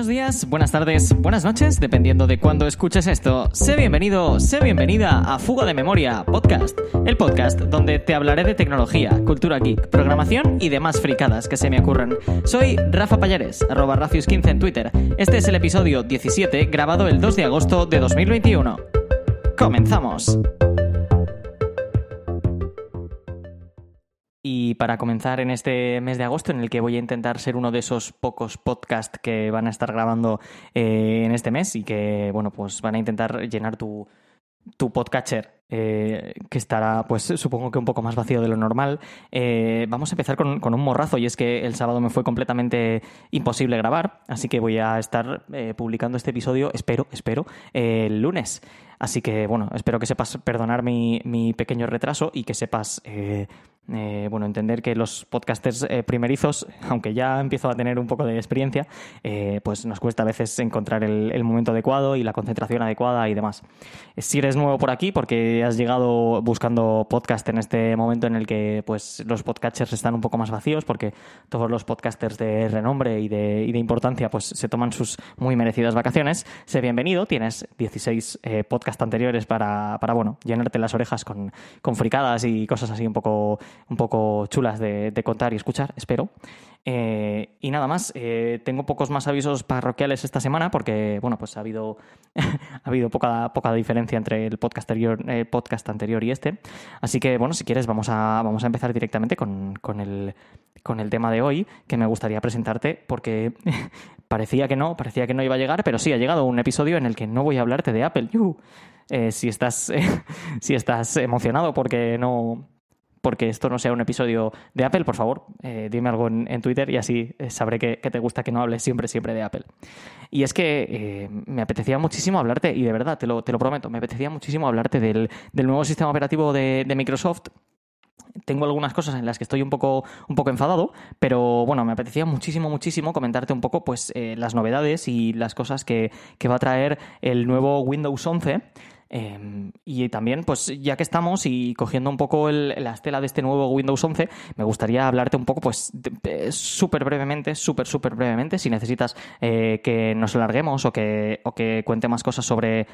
Buenos días, buenas tardes, buenas noches, dependiendo de cuándo escuches esto. Sé bienvenido, sé bienvenida a Fuga de Memoria Podcast, el podcast donde te hablaré de tecnología, cultura geek, programación y demás fricadas que se me ocurran. Soy Rafa Payares, arroba Rafius15 en Twitter. Este es el episodio 17, grabado el 2 de agosto de 2021. ¡Comenzamos! Y para comenzar en este mes de agosto, en el que voy a intentar ser uno de esos pocos podcasts que van a estar grabando eh, en este mes y que, bueno, pues van a intentar llenar tu, tu podcatcher, eh, que estará, pues supongo que un poco más vacío de lo normal. Eh, vamos a empezar con, con, un morrazo, y es que el sábado me fue completamente imposible grabar, así que voy a estar publicando este episodio, espero, espero, el lunes. Así que, bueno, espero que sepas perdonar mi, mi pequeño retraso y que sepas eh, bueno, entender que los podcasters eh, primerizos, aunque ya empiezo a tener un poco de experiencia, eh, pues nos cuesta a veces encontrar el, momento adecuado y la concentración adecuada y demás. Si eres nuevo por aquí, porque has llegado buscando podcast en este momento en el que pues, los podcasters están un poco más vacíos, porque todos los podcasters de renombre y de, importancia pues, se toman sus muy merecidas vacaciones, sé bienvenido. Tienes 16 podcasts anteriores para, para, bueno, llenarte las orejas con, con fricadas y cosas así un poco un poco chulas de, contar y escuchar, espero. Eh, y nada más, eh, tengo pocos más avisos parroquiales esta semana porque, bueno, pues ha habido, ha habido poca, poca diferencia entre el podcast anterior, eh, podcast anterior y este. Así que, bueno, si quieres, vamos a, vamos a empezar directamente con, con, el, con el tema de hoy, que me gustaría presentarte porque parecía que no, parecía que no iba a llegar, pero sí, ha llegado un episodio en el que no voy a hablarte de Apple. si, estás, si estás emocionado porque no porque esto no sea un episodio de Apple, por favor, eh, dime algo en, Twitter y así eh, sabré que, te gusta que no hables siempre, siempre de Apple. Y es que eh, me apetecía muchísimo hablarte, y de verdad, te lo, te lo prometo, me apetecía muchísimo hablarte del, nuevo sistema operativo de, Microsoft tengo algunas cosas en las que estoy un poco, un poco enfadado, pero bueno, me apetecía muchísimo, muchísimo comentarte un poco pues las novedades y las cosas que, que, va a traer el nuevo Windows 11 Em, y también, pues ya que estamos y cogiendo un poco la estela de este nuevo Windows 11, me gustaría hablarte un poco, pues súper brevemente, súper, súper brevemente, si necesitas eh, que nos alarguemos o que, o que cuente más cosas sobre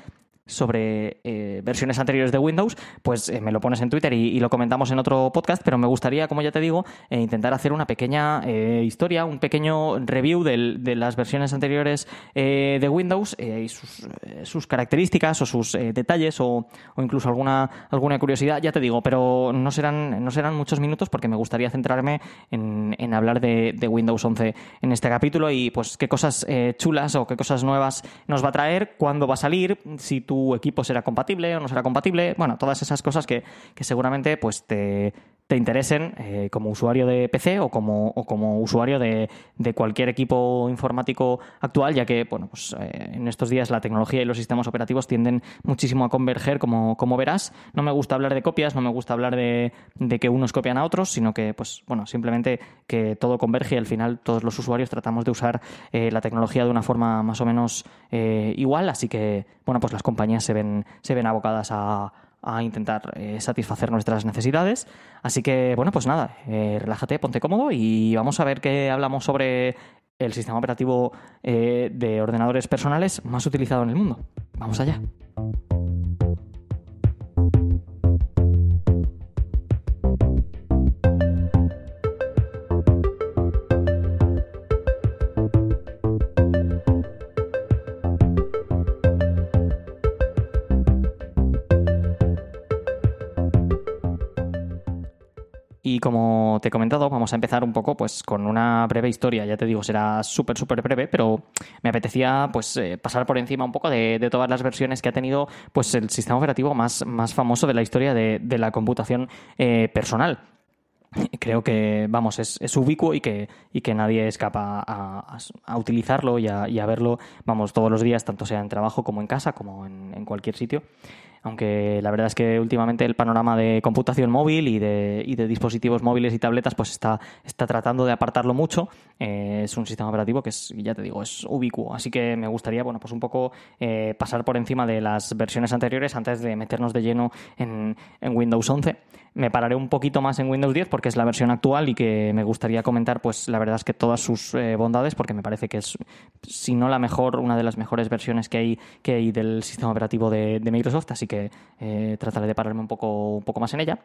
sobre eh, versiones anteriores de Windows, pues eh, me lo pones en Twitter y, lo comentamos en otro podcast, pero me gustaría, como ya te digo, eh, intentar hacer una pequeña historia, un pequeño review de las versiones anteriores de Windows y sus, características o sus detalles o, incluso alguna, alguna curiosidad, ya te digo, pero no serán, no serán muchos minutos porque me gustaría centrarme en, hablar de, de, Windows 11 en este capítulo y pues qué cosas chulas o qué cosas nuevas nos va a traer, cuándo va a salir, si tú equipo será compatible o no será compatible. Bueno, todas esas cosas que, que seguramente pues te, te interesen eh, como usuario de PC o como, o como usuario de, de, cualquier equipo informático actual, ya que bueno, pues, eh, en estos días la tecnología y los sistemas operativos tienden muchísimo a converger, como, como verás. No me gusta hablar de copias, no me gusta hablar de, de, que unos copian a otros, sino que pues, bueno, simplemente que todo converge y al final todos los usuarios tratamos de usar eh, la tecnología de una forma más o menos igual, así que bueno, pues las compañías se ven, se ven abocadas a a intentar eh, satisfacer nuestras necesidades. Así que, bueno, pues nada, eh, relájate, ponte cómodo y vamos a ver qué hablamos sobre el sistema operativo eh, de ordenadores personales más utilizado en el mundo. Vamos allá. Como te he comentado, vamos a empezar un poco pues con una breve historia. Ya te digo, será súper, súper breve, pero me apetecía pues eh, pasar por encima un poco de, todas las versiones que ha tenido pues el sistema operativo más, más famoso de la historia de, la computación eh, personal creo que, vamos, es, ubicuo y que, y que nadie escapa a, a, utilizarlo y a, verlo, vamos, todos los días, tanto sea en trabajo como en casa, como en cualquier sitio aunque la verdad es que últimamente el panorama de computación móvil y de, y de dispositivos móviles y tabletas pues está, tratando de apartarlo mucho. Eh, es un sistema operativo que es, ya te digo, es ubicuo. Así que me gustaría, bueno, pues un poco eh, pasar por encima de las versiones anteriores antes de meternos de lleno en, Windows 11. me pararé un poquito más en Windows 10 porque es la versión actual y que me gustaría comentar, pues la verdad es que todas sus eh, bondades, porque me parece que es, si no la mejor, una de las mejores versiones que hay, que hay del sistema operativo de, Microsoft, así que eh, trataré de pararme un poco, un poco más en ella.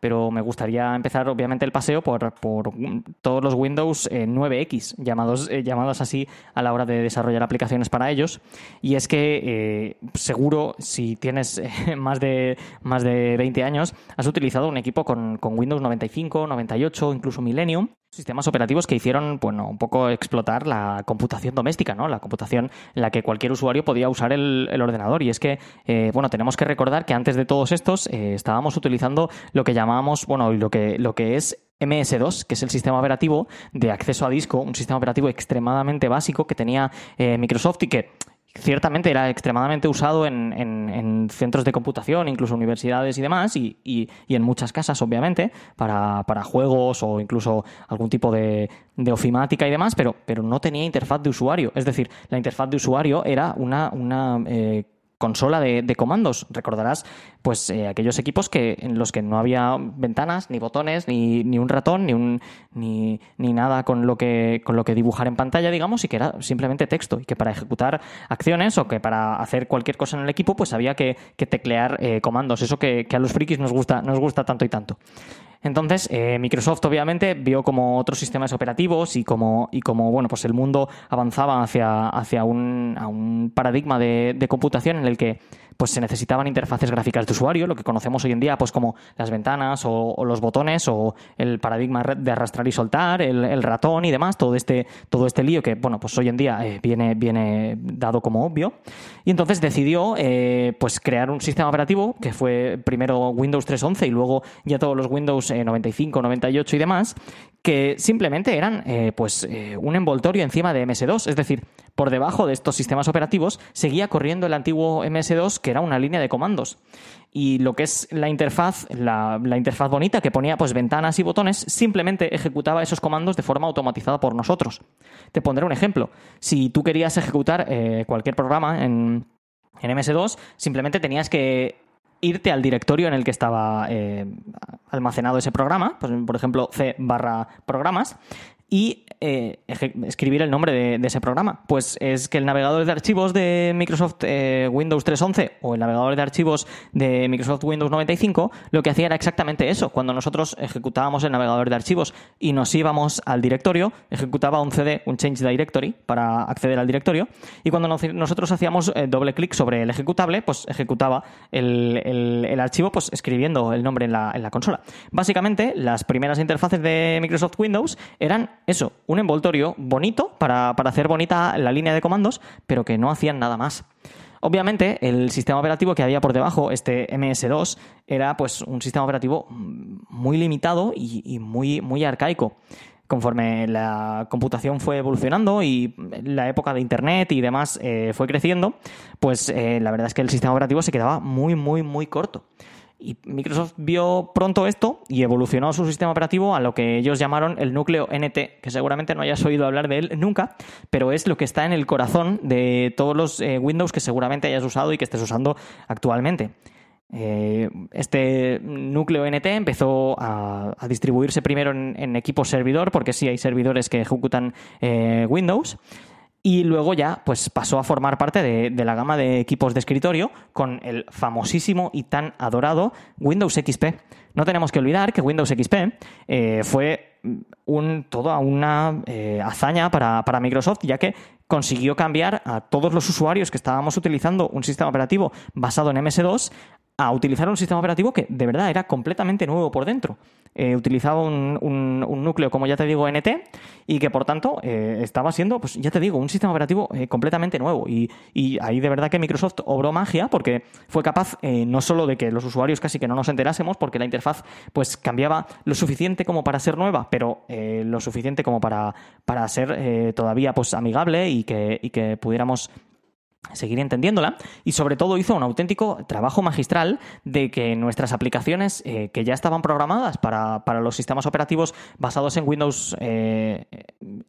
Pero me gustaría empezar, obviamente, el paseo por, por todos los Windows 9X, llamados, llamados así a la hora de desarrollar aplicaciones para ellos. Y es que seguro, si tienes más, de, más de 20 años, has utilizado un equipo con, Windows 95, 98, incluso Millennium, sistemas operativos que hicieron, bueno, un poco explotar la computación doméstica, ¿no? La computación en la que cualquier usuario podía usar el, ordenador. Y es que, eh, bueno, tenemos que recordar que antes de todos estos eh, estábamos utilizando lo que llamábamos, bueno, lo que, lo que es MS2, que es el sistema operativo de acceso a disco, un sistema operativo extremadamente básico que tenía eh, Microsoft y que ciertamente era extremadamente usado en, en, centros de computación, incluso universidades y demás, y, y, en muchas casas, obviamente, para, para, juegos o incluso algún tipo de, de ofimática y demás, pero, pero no tenía interfaz de usuario. Es decir, la interfaz de usuario era una, una eh, consola de, comandos. Recordarás, pues, eh, aquellos equipos que, en los que no había ventanas, ni botones, ni, ni un ratón, ni un ni, ni, nada con lo que con lo que dibujar en pantalla, digamos, y que era simplemente texto. Y que para ejecutar acciones o que para hacer cualquier cosa en el equipo, pues había que, teclear eh, comandos. Eso que, que, a los frikis nos gusta, nos gusta tanto y tanto. Entonces, eh, Microsoft obviamente vio como otros sistemas operativos y como, y como bueno, pues el mundo avanzaba hacia, hacia un, un paradigma de, de computación en el que pues se necesitaban interfaces gráficas de usuario, lo que conocemos hoy en día pues como las ventanas o, los botones o el paradigma de arrastrar y soltar, el, ratón y demás, todo este, todo este lío que bueno, pues hoy en día eh, viene, viene dado como obvio. Y entonces decidió eh, pues crear un sistema operativo que fue primero Windows 3.11 y luego ya todos los Windows 95, eh, 98 y demás, que simplemente eran pues un envoltorio encima de MS2, es decir, por debajo de estos sistemas operativos seguía corriendo el antiguo MS2 que era una línea de comandos. Y lo que es la interfaz, la, interfaz bonita que ponía pues ventanas y botones, simplemente ejecutaba esos comandos de forma automatizada por nosotros. Te pondré un ejemplo. Si tú querías ejecutar eh, cualquier programa en, en MS2, simplemente tenías que irte al directorio en el que estaba eh, almacenado ese programa, pues, por ejemplo, c barra programas, y eh, escribir el nombre de, ese programa. Pues es que el navegador de archivos de Microsoft eh, Windows 3.11 o el navegador de archivos de Microsoft Windows 95 lo que hacía era exactamente eso. Cuando nosotros ejecutábamos el navegador de archivos y nos íbamos al directorio, ejecutaba un CD, un change directory, para acceder al directorio. Y cuando nosotros hacíamos eh, doble clic sobre el ejecutable, pues ejecutaba el, archivo pues escribiendo el nombre en la, en la consola. Básicamente, las primeras interfaces de Microsoft Windows eran eso, un envoltorio bonito para, hacer bonita la línea de comandos, pero que no hacían nada más. Obviamente, el sistema operativo que había por debajo, este MS2, era pues un sistema operativo muy limitado y, muy, muy arcaico. Conforme la computación fue evolucionando y la época de Internet y demás eh, fue creciendo, pues eh, la verdad es que el sistema operativo se quedaba muy, muy, muy corto. Y Microsoft vio pronto esto y evolucionó su sistema operativo a lo que ellos llamaron el núcleo NT, que seguramente no hayas oído hablar de él nunca, pero es lo que está en el corazón de todos los eh, Windows que seguramente hayas usado y que estés usando actualmente. Eh, este núcleo NT empezó a, distribuirse primero en, equipos servidor, porque sí hay servidores que ejecutan eh, Windows, y luego ya pues pasó a formar parte de, la gama de equipos de escritorio con el famosísimo y tan adorado Windows XP. No tenemos que olvidar que Windows XP eh, fue un, toda una eh, hazaña para, para Microsoft, ya que consiguió cambiar a todos los usuarios que estábamos utilizando un sistema operativo basado en MS2 a utilizar un sistema operativo que de verdad era completamente nuevo por dentro. Eh, utilizaba un, núcleo, como ya te digo, NT, y que por tanto eh, estaba siendo, pues ya te digo, un sistema operativo eh, completamente nuevo. Y, ahí de verdad que Microsoft obró magia porque fue capaz no solo de que los usuarios casi que no nos enterásemos, porque la interfaz pues cambiaba lo suficiente como para ser nueva, pero lo suficiente como para, para ser todavía pues amigable y que, y que pudiéramos seguir entendiéndola y sobre todo hizo un auténtico trabajo magistral de que nuestras aplicaciones eh, que ya estaban programadas para, los sistemas operativos basados en Windows eh,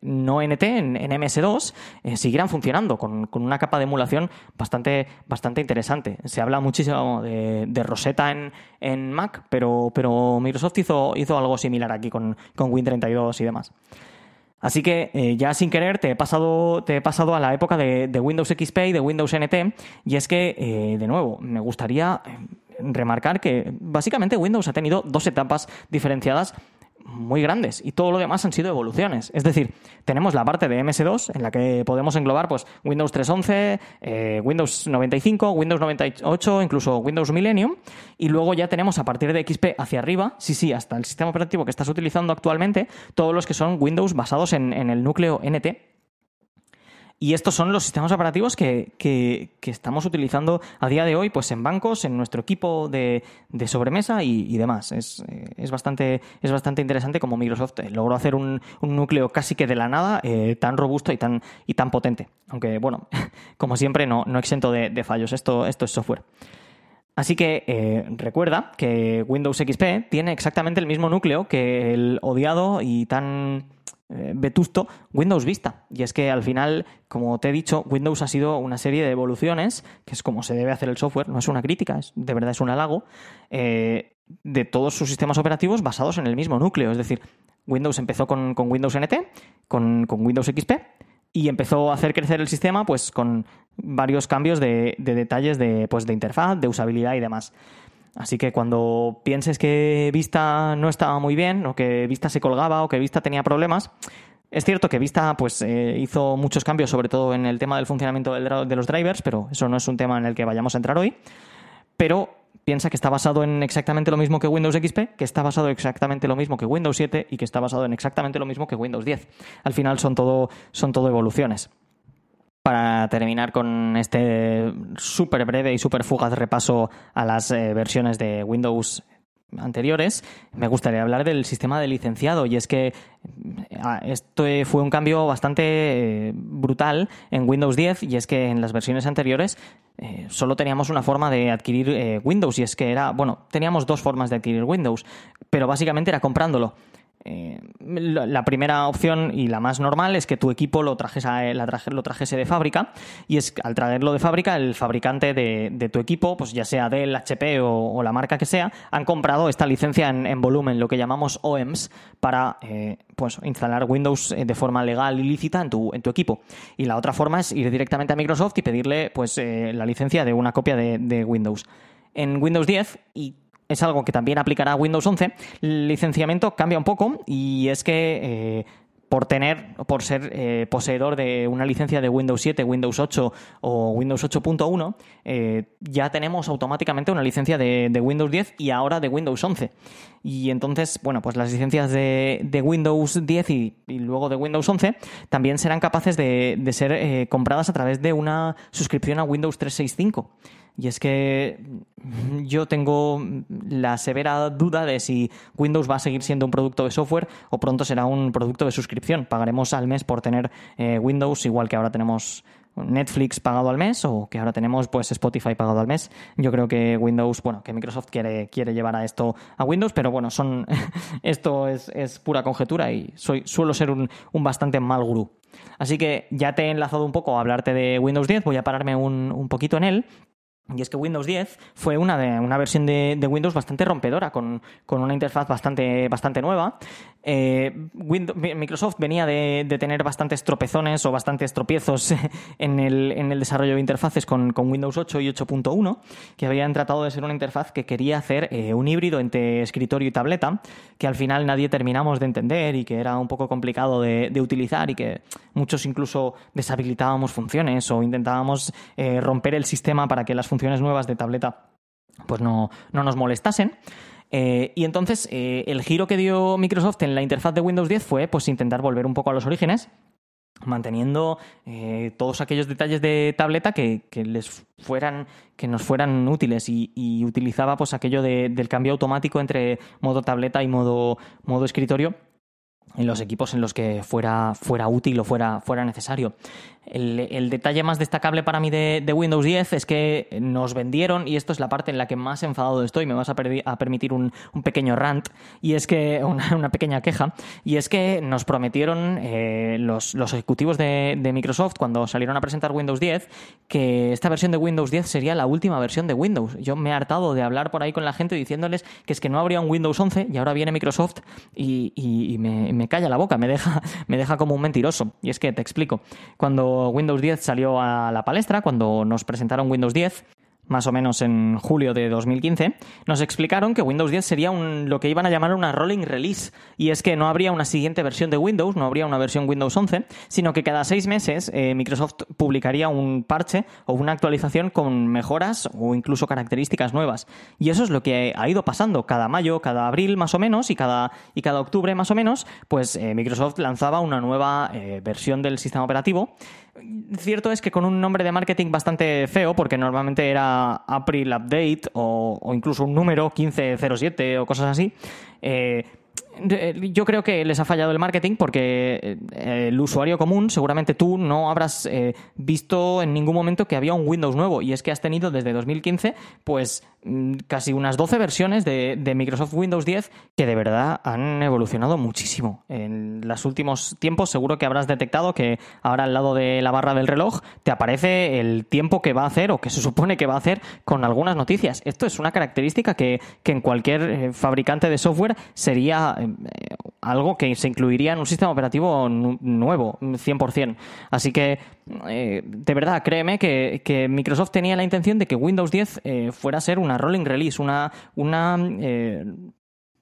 no NT, en, MS2, eh, siguieran funcionando con, una capa de emulación bastante, bastante interesante. Se habla muchísimo de, Rosetta en, en, Mac, pero, pero Microsoft hizo, hizo algo similar aquí con, con Win32 y demás. Así que eh, ya sin querer te he pasado, te he pasado a la época de, Windows XP y de Windows NT. Y es que, eh, de nuevo, me gustaría eh, remarcar que básicamente Windows ha tenido dos etapas diferenciadas muy grandes y todo lo demás han sido evoluciones. Es decir, tenemos la parte de MS2 en la que podemos englobar pues, Windows 3.11, eh, Windows 95, Windows 98, incluso Windows Millennium y luego ya tenemos a partir de XP hacia arriba, sí, sí, hasta el sistema operativo que estás utilizando actualmente, todos los que son Windows basados en, en el núcleo NT y estos son los sistemas operativos que, que, estamos utilizando a día de hoy pues en bancos, en nuestro equipo de, de sobremesa y, demás. Es, eh, es, bastante, es bastante interesante como Microsoft eh, logró hacer un, un núcleo casi que de la nada eh, tan robusto y tan, y tan potente. Aunque, bueno, como siempre, no, no exento de, de fallos. Esto, esto es software. Así que recuerda que Windows XP tiene exactamente el mismo núcleo que el odiado y tan eh, vetusto Windows Vista. Y es que al final, como te he dicho, Windows ha sido una serie de evoluciones, que es como se debe hacer el software, no es una crítica, es, de verdad es un halago, eh, de todos sus sistemas operativos basados en el mismo núcleo. Es decir, Windows empezó con, Windows NT, con, Windows XP, y empezó a hacer crecer el sistema pues con varios cambios de, detalles de, pues, de interfaz, de usabilidad y demás. Así que cuando pienses que Vista no estaba muy bien, o que Vista se colgaba, o que Vista tenía problemas, es cierto que Vista pues, eh, hizo muchos cambios, sobre todo en el tema del funcionamiento de los drivers, pero eso no es un tema en el que vayamos a entrar hoy. Pero piensa que está basado en exactamente lo mismo que Windows XP, que está basado en exactamente lo mismo que Windows 7 y que está basado en exactamente lo mismo que Windows 10. Al final son todo, son todo evoluciones para terminar con este súper breve y súper fugaz repaso a las eh, versiones de Windows anteriores, me gustaría hablar del sistema de licenciado y es que ah, esto fue un cambio bastante eh, brutal en Windows 10 y es que en las versiones anteriores eh, solo teníamos una forma de adquirir Windows y es que era, bueno, teníamos dos formas de adquirir Windows, pero básicamente era comprándolo. Eh, la primera opción y la más normal es que tu equipo lo, trajese, lo trajese de fábrica y es al traerlo de fábrica el fabricante de, tu equipo, pues ya sea Dell, HP o, la marca que sea, han comprado esta licencia en, volumen, lo que llamamos OEMs, para eh, pues, instalar Windows eh, de forma legal y lícita en tu, en tu equipo. Y la otra forma es ir directamente a Microsoft y pedirle pues, la licencia de una copia de, de Windows. En Windows 10 y es algo que también aplicará Windows 11, el licenciamiento cambia un poco y es que eh, por tener, por ser eh, poseedor de una licencia de Windows 7, Windows 8 o Windows 8.1, eh, ya tenemos automáticamente una licencia de, Windows 10 y ahora de Windows 11. Y entonces, bueno, pues las licencias de, Windows 10 y, luego de Windows 11 también serán capaces de ser compradas a través de una suscripción a Windows 365. Y es que yo tengo la severa duda de si Windows va a seguir siendo un producto de software o pronto será un producto de suscripción. Pagaremos al mes por tener eh, Windows, igual que ahora tenemos Netflix pagado al mes o que ahora tenemos pues Spotify pagado al mes. Yo creo que Windows, bueno, que Microsoft quiere, quiere llevar a esto a Windows, pero bueno, son esto es, pura conjetura y soy, suelo ser un, bastante mal gurú. Así que ya te he enlazado un poco a hablarte de Windows 10, voy a pararme un, un poquito en él y es que Windows 10 fue una, de, una versión de, Windows bastante rompedora, con, una interfaz bastante, bastante nueva. Eh, Microsoft venía de, tener bastantes tropezones o bastantes tropiezos en el, desarrollo de interfaces con, Windows 8 y 8.1, que habían tratado de ser una interfaz que quería hacer eh, un híbrido entre escritorio y tableta, que al final nadie terminamos de entender y que era un poco complicado de, utilizar y que muchos incluso deshabilitábamos funciones o intentábamos eh, romper el sistema para que las funciones funciones nuevas de tableta pues no, nos molestasen. Eh, y entonces eh, el giro que dio Microsoft en la interfaz de Windows 10 fue pues intentar volver un poco a los orígenes manteniendo eh, todos aquellos detalles de tableta que, les fueran que nos fueran útiles y, utilizaba pues aquello del cambio automático entre modo tableta y modo, modo escritorio en los equipos en los que fuera, fuera útil o fuera, fuera necesario. El, detalle más destacable para mí de, Windows 10 es que nos vendieron, y esto es la parte en la que más enfadado estoy, me vas a, permitir un, pequeño rant, y es que, una, pequeña queja, y es que nos prometieron eh, los, ejecutivos de, Microsoft cuando salieron a presentar Windows 10 que esta versión de Windows 10 sería la última versión de Windows. Yo me he hartado de hablar por ahí con la gente diciéndoles que es que no habría un Windows 11 y ahora viene Microsoft y, me, me, calla la boca, me deja, me deja como un mentiroso. Y es que te explico. Windows 10 salió a la palestra, cuando nos presentaron Windows 10, más o menos en julio de 2015, nos explicaron que Windows 10 sería un, lo que iban a llamar una rolling release. Y es que no habría una siguiente versión de Windows, no habría una versión Windows 11, sino que cada seis meses eh, Microsoft publicaría un parche o una actualización con mejoras o incluso características nuevas. Y eso es lo que ha ido pasando. Cada mayo, cada abril más o menos y cada, y cada octubre más o menos, pues eh, Microsoft lanzaba una nueva eh, versión del sistema operativo Cierto es que con un nombre de marketing bastante feo, porque normalmente era April Update o, o incluso un número 1507 o cosas así, eh, yo creo que les ha fallado el marketing porque eh, el usuario común, seguramente tú no habrás eh, visto en ningún momento que había un Windows nuevo y es que has tenido desde 2015 pues mm, casi unas 12 versiones de, Microsoft Windows 10 que de verdad han evolucionado muchísimo. En los últimos tiempos seguro que habrás detectado que ahora al lado de la barra del reloj te aparece el tiempo que va a hacer o que se supone que va a hacer con algunas noticias. Esto es una característica que, que en cualquier eh, fabricante de software sería eh, algo que se incluiría en un sistema operativo nuevo, 100%. Así que, eh, de verdad, créeme que, Microsoft tenía la intención de que Windows 10 eh, fuera a ser una rolling release, una, una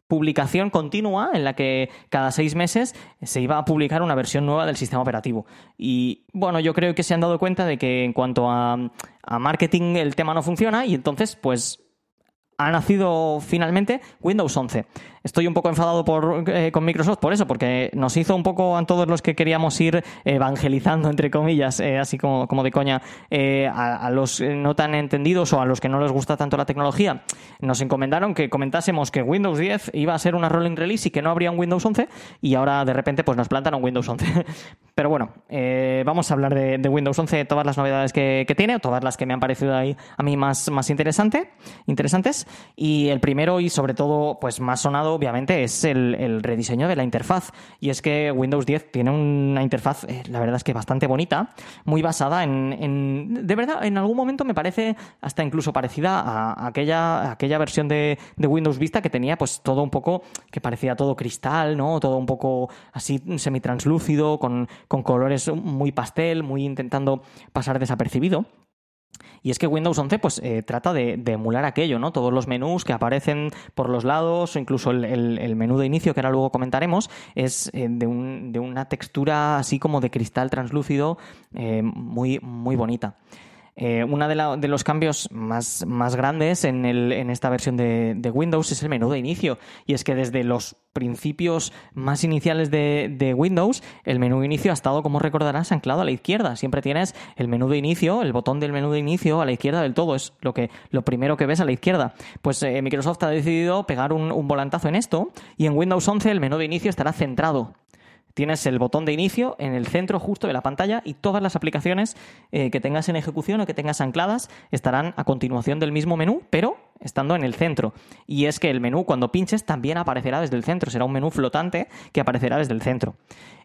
publicación continua en la que cada seis meses se iba a publicar una versión nueva del sistema operativo. Y bueno, yo creo que se han dado cuenta de que en cuanto a, a marketing el tema no funciona y entonces pues ha nacido finalmente Windows 11. Estoy un poco enfadado por, eh, con Microsoft por eso, porque nos hizo un poco a todos los que queríamos ir evangelizando, entre comillas, eh, así como, como, de coña, eh, a, los no tan entendidos o a los que no les gusta tanto la tecnología. Nos encomendaron que comentásemos que Windows 10 iba a ser una rolling release y que no habría un Windows 11, y ahora de repente pues nos plantan un Windows 11. Pero bueno, vamos a hablar de, Windows 11, todas las novedades que, tiene, o todas las que me han parecido ahí a mí más, más interesante, interesantes. Y el primero y sobre todo pues más sonado obviamente es el, rediseño de la interfaz. Y es que Windows 10 tiene una interfaz, eh, la verdad es que bastante bonita, muy basada en, De verdad, en algún momento me parece hasta incluso parecida a aquella, aquella versión de, Windows Vista que tenía pues todo un poco, que parecía todo cristal, ¿no? Todo un poco así semitranslúcido, con, con colores muy pastel, muy intentando pasar desapercibido. Y es que Windows 11 pues, eh, trata de, emular aquello, ¿no? Todos los menús que aparecen por los lados, o incluso el, menú de inicio, que ahora luego comentaremos, es eh, de, una textura así como de cristal translúcido eh, muy, muy bonita. Eh, uno de, los cambios más, más grandes en, el, en, esta versión de, Windows es el menú de inicio. Y es que desde los principios más iniciales de, de, Windows, el menú de inicio ha estado, como recordarás, anclado a la izquierda. Siempre tienes el menú de inicio, el botón del menú de inicio a la izquierda del todo. Es lo, que, lo primero que ves a la izquierda. Pues eh, Microsoft ha decidido pegar un, un volantazo en esto y en Windows 11 el menú de inicio estará centrado tienes el botón de inicio en el centro justo de la pantalla y todas las aplicaciones eh, que tengas en ejecución o que tengas ancladas estarán a continuación del mismo menú, pero estando en el centro. Y es que el menú cuando pinches también aparecerá desde el centro, será un menú flotante que aparecerá desde el centro.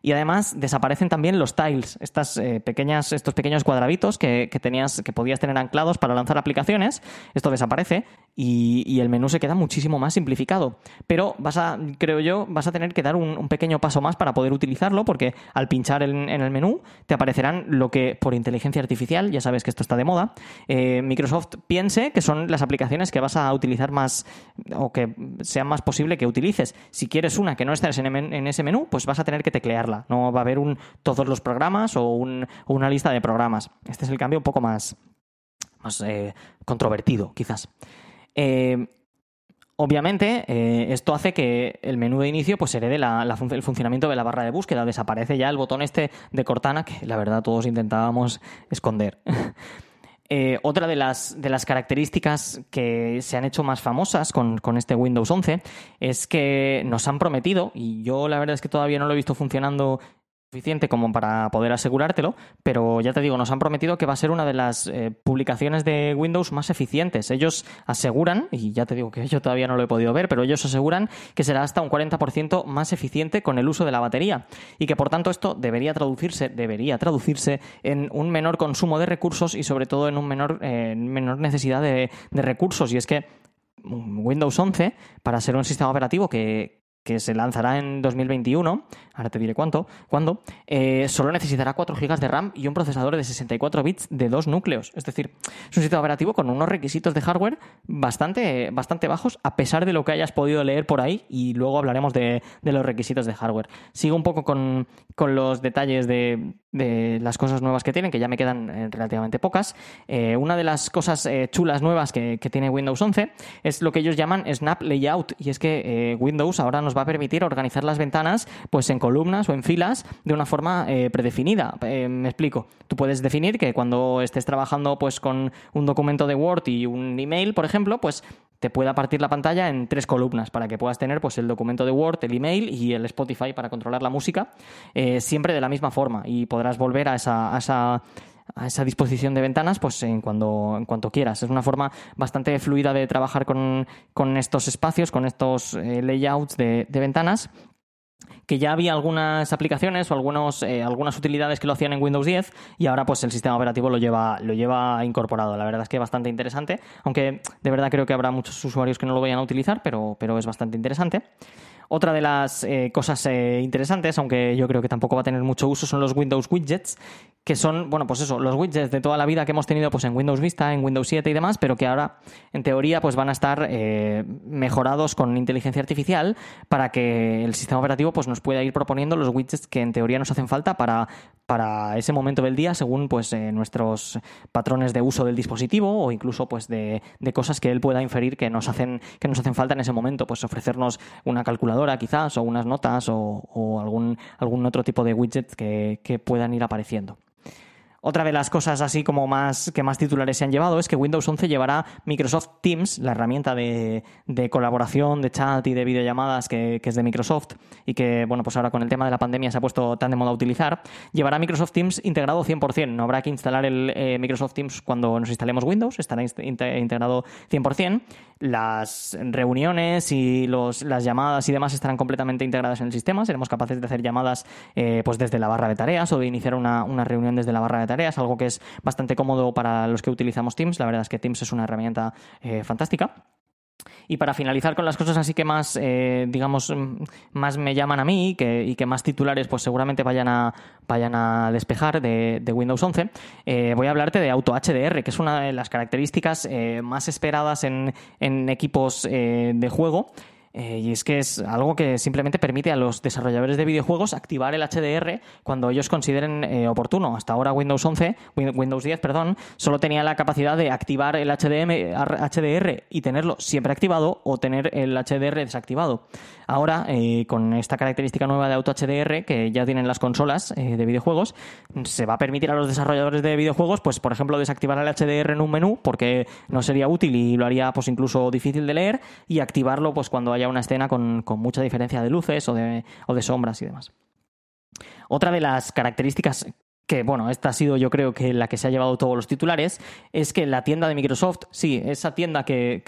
Y además desaparecen también los tiles, estas eh, pequeñas, estos pequeños cuadraditos que, tenías, que podías tener anclados para lanzar aplicaciones. Esto desaparece y, el menú se queda muchísimo más simplificado. Pero vas a, creo yo, vas a tener que dar un, pequeño paso más para poder utilizarlo, porque al pinchar en, el menú te aparecerán lo que por inteligencia artificial, ya sabes que esto está de moda, eh, Microsoft piense que son las aplicaciones que vas a utilizar más o que sea más posible que utilices. Si quieres una que no estés en, ese menú, pues vas a tener que teclearla no va a haber un, todos los programas o, una lista de programas. Este es el cambio un poco más, más eh, controvertido, quizás. Eh, obviamente, eh, esto hace que el menú de inicio pues herede el funcionamiento de la barra de búsqueda. Desaparece ya el botón este de Cortana que la verdad todos intentábamos esconder. Eh, otra de las, características que se han hecho más famosas con, con este Windows 11 es que nos han prometido, y yo la verdad es que todavía no lo he visto funcionando suficiente como para poder asegurártelo, pero ya te digo, nos han prometido que va a ser una de las eh, publicaciones de Windows más eficientes. Ellos aseguran, y ya te digo que yo todavía no lo he podido ver, pero ellos aseguran que será hasta un 40% más eficiente con el uso de la batería y que por tanto esto debería traducirse, debería traducirse en un menor consumo de recursos y sobre todo en un menor, eh, menor necesidad de, de recursos. Y es que Windows 11, para ser un sistema operativo que, que se lanzará en 2021, ahora te diré cuánto, cuándo, eh, solo necesitará 4 GB de RAM y un procesador de 64 bits de dos núcleos. Es decir, es un sistema operativo con unos requisitos de hardware bastante, bastante bajos, a pesar de lo que hayas podido leer por ahí, y luego hablaremos de, los requisitos de hardware. Sigo un poco con, los detalles de, las cosas nuevas que tienen, que ya me quedan eh, relativamente pocas. Eh, una de las cosas chulas nuevas que, que, tiene Windows 11 es lo que ellos llaman Snap Layout, y es que Windows ahora nos va a permitir organizar las ventanas pues en columnas o en filas de una forma eh, predefinida. Eh, me explico. Tú puedes definir que cuando estés trabajando pues con un documento de Word y un email, por ejemplo, pues te pueda partir la pantalla en tres columnas para que puedas tener pues el documento de Word, el email y el Spotify para controlar la música, eh, siempre de la misma forma y podrás volver a esa, a esa disposición de ventanas pues en, cuando, en cuanto quieras. Es una forma bastante fluida de trabajar con, estos espacios, con estos eh, layouts de, ventanas que ya había algunas aplicaciones o algunos, eh, algunas utilidades que lo hacían en Windows 10 y ahora pues el sistema operativo lo lleva, lo lleva incorporado. La verdad es que es bastante interesante, aunque de verdad creo que habrá muchos usuarios que no lo vayan a utilizar, pero, pero es bastante interesante. Otra de las eh, cosas interesantes, aunque yo creo que tampoco va a tener mucho uso, son los Windows Widgets, que son, bueno, pues eso, los widgets de toda la vida que hemos tenido pues en Windows Vista, en Windows 7 y demás, pero que ahora, en teoría, pues van a estar eh, mejorados con inteligencia artificial para que el sistema operativo pues nos pueda ir proponiendo los widgets que en teoría nos hacen falta para, para ese momento del día, según pues eh, nuestros patrones de uso del dispositivo o incluso pues de, cosas que él pueda inferir que nos hacen, que nos hacen falta en ese momento, pues ofrecernos una calculadora quizás, o unas notas, o, algún, algún otro tipo de widgets que puedan ir apareciendo. Otra de las cosas así como más que más titulares se han llevado es que Windows 11 llevará Microsoft Teams, la herramienta de, colaboración, de chat y de videollamadas que, es de Microsoft y que, bueno, pues ahora con el tema de la pandemia se ha puesto tan de moda utilizar, llevará Microsoft Teams integrado 100%. No habrá que instalar el eh, Microsoft Teams cuando nos instalemos Windows, estará integrado 100% las reuniones y los, las llamadas y demás estarán completamente integradas en el sistema. Seremos capaces de hacer llamadas eh, pues desde la barra de tareas o de iniciar una, una, reunión desde la barra de tareas, algo que es bastante cómodo para los que utilizamos Teams. La verdad es que Teams es una herramienta eh, fantástica. Y para finalizar con las cosas así que más, eh, digamos, mm, más me llaman a mí y que más titulares pues seguramente vayan a, vayan a despejar de, Windows 11, eh, voy a hablarte de Auto HDR, que es una de las características más esperadas en equipos de juego eh, y es que es algo que simplemente permite a los desarrolladores de videojuegos activar el HDR cuando ellos consideren eh, oportuno. Hasta ahora Windows 11, Windows 10, perdón, solo tenía la capacidad de activar el HDM, HDR y tenerlo siempre activado o tener el HDR desactivado. Ahora, eh, con esta característica nueva de Auto HDR que ya tienen las consolas de videojuegos, se va a permitir a los desarrolladores de videojuegos, pues por ejemplo, desactivar el HDR en un menú porque no sería útil y lo haría pues incluso difícil de leer y activarlo pues cuando haya una escena con, mucha diferencia de luces o de, o de sombras y demás. Otra de las características que bueno, esta ha sido yo creo que la que se ha llevado todos los titulares, es que la tienda de Microsoft, sí, esa tienda que,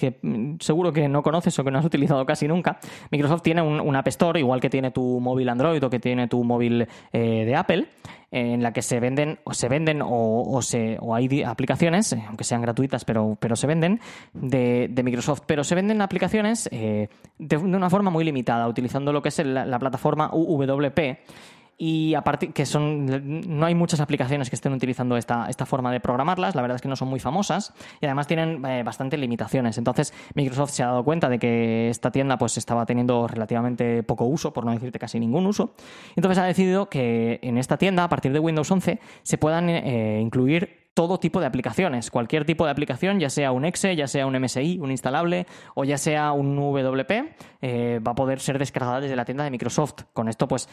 seguro que no conoces o que no has utilizado casi nunca, Microsoft tiene un, App Store, igual que tiene tu móvil Android o que tiene tu móvil eh, de Apple, en la que se venden o se venden o, hay aplicaciones, aunque sean gratuitas, pero, pero se venden de, Microsoft. Pero se venden aplicaciones eh, de, una forma muy limitada, utilizando lo que es la plataforma UWP y aparte que son no hay muchas aplicaciones que estén utilizando esta, esta forma de programarlas, la verdad es que no son muy famosas y además tienen eh, bastantes limitaciones. Entonces Microsoft se ha dado cuenta de que esta tienda pues estaba teniendo relativamente poco uso, por no decirte casi ningún uso. Entonces ha decidido que en esta tienda, a partir de Windows 11, se puedan eh, incluir todo tipo de aplicaciones, cualquier tipo de aplicación, ya sea un exe, ya sea un MSI, un instalable o ya sea un WP, eh, va a poder ser descargada desde la tienda de Microsoft. Con esto, pues,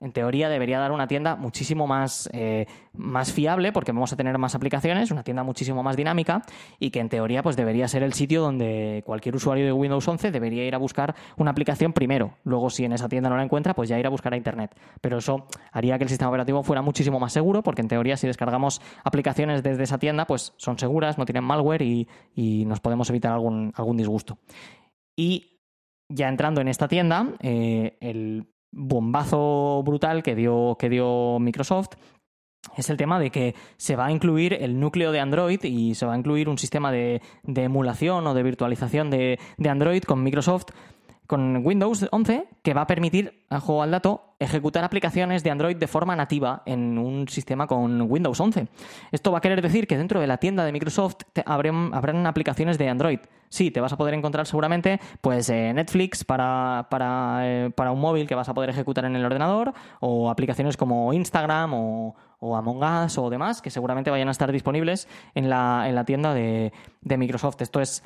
en teoría debería dar una tienda muchísimo más, eh, más fiable porque vamos a tener más aplicaciones, una tienda muchísimo más dinámica y que en teoría, pues, debería ser el sitio donde cualquier usuario de Windows 11 debería ir a buscar una aplicación primero. Luego, si en esa tienda no la encuentra, pues ya ir a buscar a Internet. Pero eso haría que el sistema operativo fuera muchísimo más seguro porque en teoría, si descargamos aplicaciones desde esa tienda pues son seguras, no tienen malware y, nos podemos evitar algún, algún disgusto. Y ya entrando en esta tienda, eh, el bombazo brutal que dio, que dio Microsoft es el tema de que se va a incluir el núcleo de Android y se va a incluir un sistema de, emulación o de virtualización de, de Android con Microsoft con Windows 11 que va a permitir a al dato ejecutar aplicaciones de Android de forma nativa en un sistema con Windows 11. Esto va a querer decir que dentro de la tienda de Microsoft habrán, aplicaciones de Android. Sí, te vas a poder encontrar seguramente pues eh, Netflix para, eh, para, un móvil que vas a poder ejecutar en el ordenador o aplicaciones como Instagram o, Among Us o demás que seguramente vayan a estar disponibles en la, en la tienda de, de Microsoft. Esto es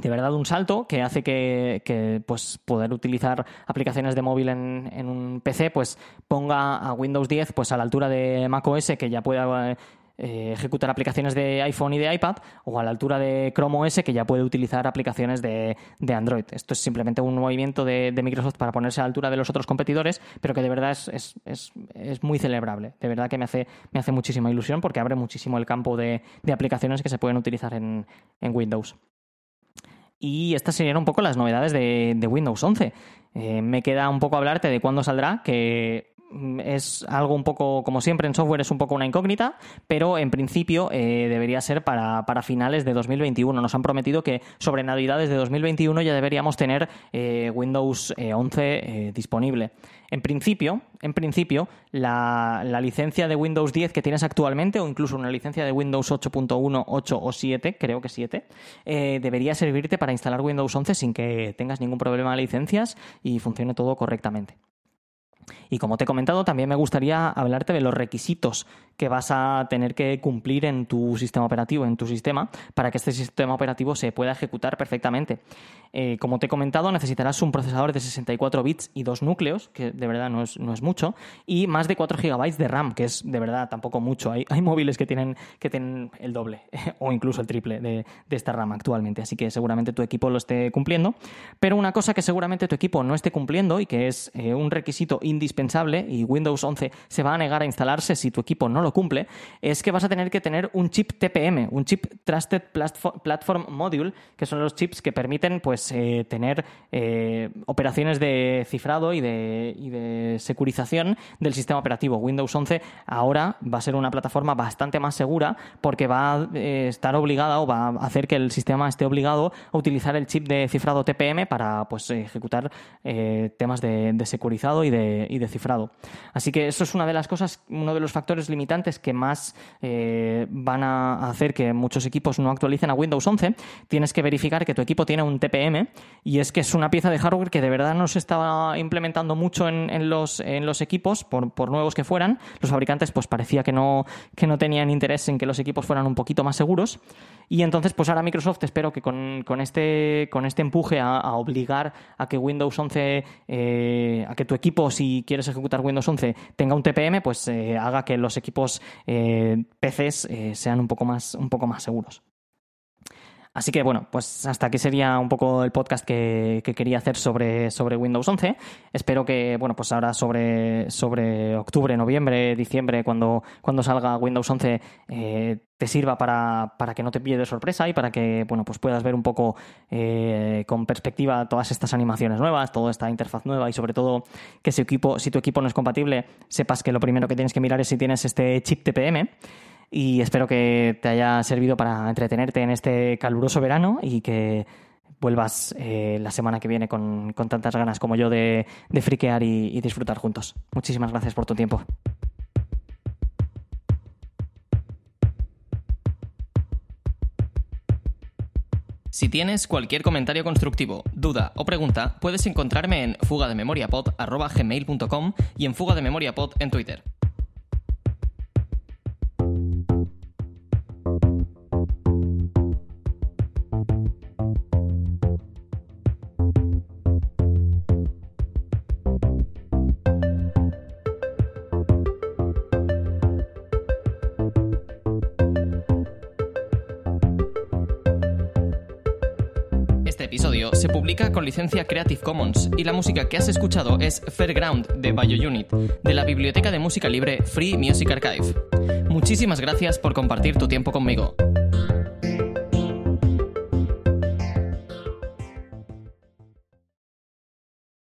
de verdad un salto que hace que, pues, poder utilizar aplicaciones de móvil en, un PC pues ponga a Windows 10 pues a la altura de macOS que ya pueda eh, ejecutar aplicaciones de iPhone y de iPad o a la altura de Chrome OS que ya puede utilizar aplicaciones de, Android. Esto es simplemente un movimiento de, Microsoft para ponerse a la altura de los otros competidores, pero que de verdad es, muy celebrable. De verdad que me hace, me hace muchísima ilusión porque abre muchísimo el campo de, aplicaciones que se pueden utilizar en Windows. Y estas serían un poco las novedades de, Windows 11. Eh, me queda un poco hablarte de cuándo saldrá, que es algo un poco, como siempre en software, es un poco una incógnita, pero en principio eh, debería ser para, finales de 2021. Nos han prometido que sobre Navidades de 2021 ya deberíamos tener eh, Windows 11 disponible. En principio, en principio la, licencia de Windows 10 que tienes actualmente, o incluso una licencia de Windows 8.1, 8 o 7, creo que 7, eh, debería servirte para instalar Windows 11 sin que tengas ningún problema de licencias y funcione todo correctamente. Y como te he comentado, también me gustaría hablarte de los requisitos que vas a tener que cumplir en tu sistema operativo, en tu sistema, para que este sistema operativo se pueda ejecutar perfectamente. Eh, como te he comentado, necesitarás un procesador de 64 bits y dos núcleos, que de verdad no es, no es mucho, y más de 4 GB de RAM, que es de verdad tampoco mucho. Hay, hay móviles que tienen, que tienen el doble o incluso el triple de, esta RAM actualmente, así que seguramente tu equipo lo esté cumpliendo. Pero una cosa que seguramente tu equipo no esté cumpliendo y que es eh, un requisito indispensable, y Windows 11 se va a negar a instalarse si tu equipo no lo cumple, es que vas a tener que tener un chip TPM, un chip Trusted Platform Module, que son los chips que permiten pues eh, tener eh, operaciones de cifrado y de, y de securización del sistema operativo. Windows 11 ahora va a ser una plataforma bastante más segura porque va a eh, estar obligada o va a hacer que el sistema esté obligado a utilizar el chip de cifrado TPM para pues, ejecutar temas de, securizado y de, y de, Así que eso es una de las cosas, uno de los factores limitantes que más van a hacer que muchos equipos no actualicen a Windows 11. Tienes que verificar que tu equipo tiene un TPM y es que es una pieza de hardware que de verdad no se estaba implementando mucho en, los, equipos, por, nuevos que fueran. Los fabricantes pues parecía que no, que no tenían interés en que los equipos fueran un poquito más seguros y entonces pues ahora Microsoft espero que con, este, con este empuje a, obligar a que Windows 11, eh, a que tu equipo si quieres ejecutar Windows 11 tenga un TPM, pues eh, haga que los equipos eh, PCs sean un poco más, un poco más seguros. Así que bueno, pues hasta aquí sería un poco el podcast que, quería hacer sobre, sobre Windows 11. Espero que, bueno, pues ahora sobre, sobre octubre, noviembre, diciembre, cuando, cuando salga Windows 11, eh, te sirva para, que no te pille de sorpresa y para que, bueno, pues puedas ver un poco eh, con perspectiva todas estas animaciones nuevas, toda esta interfaz nueva y sobre todo que si, equipo, si tu equipo no es compatible, sepas que lo primero que tienes que mirar es si tienes este chip TPM y espero que te haya servido para entretenerte en este caluroso verano y que vuelvas eh, la semana que viene con, tantas ganas como yo de, friquear y disfrutar juntos. Muchísimas gracias por tu tiempo. Si tienes cualquier comentario constructivo, duda o pregunta, puedes encontrarme en fugadememoriapod.gmail.com y en fugadememoriapod en Twitter. Con licencia Creative Commons y la música que has escuchado es Fairground de BioUnit, de la biblioteca de música libre Free Music Archive. Muchísimas gracias por compartir tu tiempo conmigo.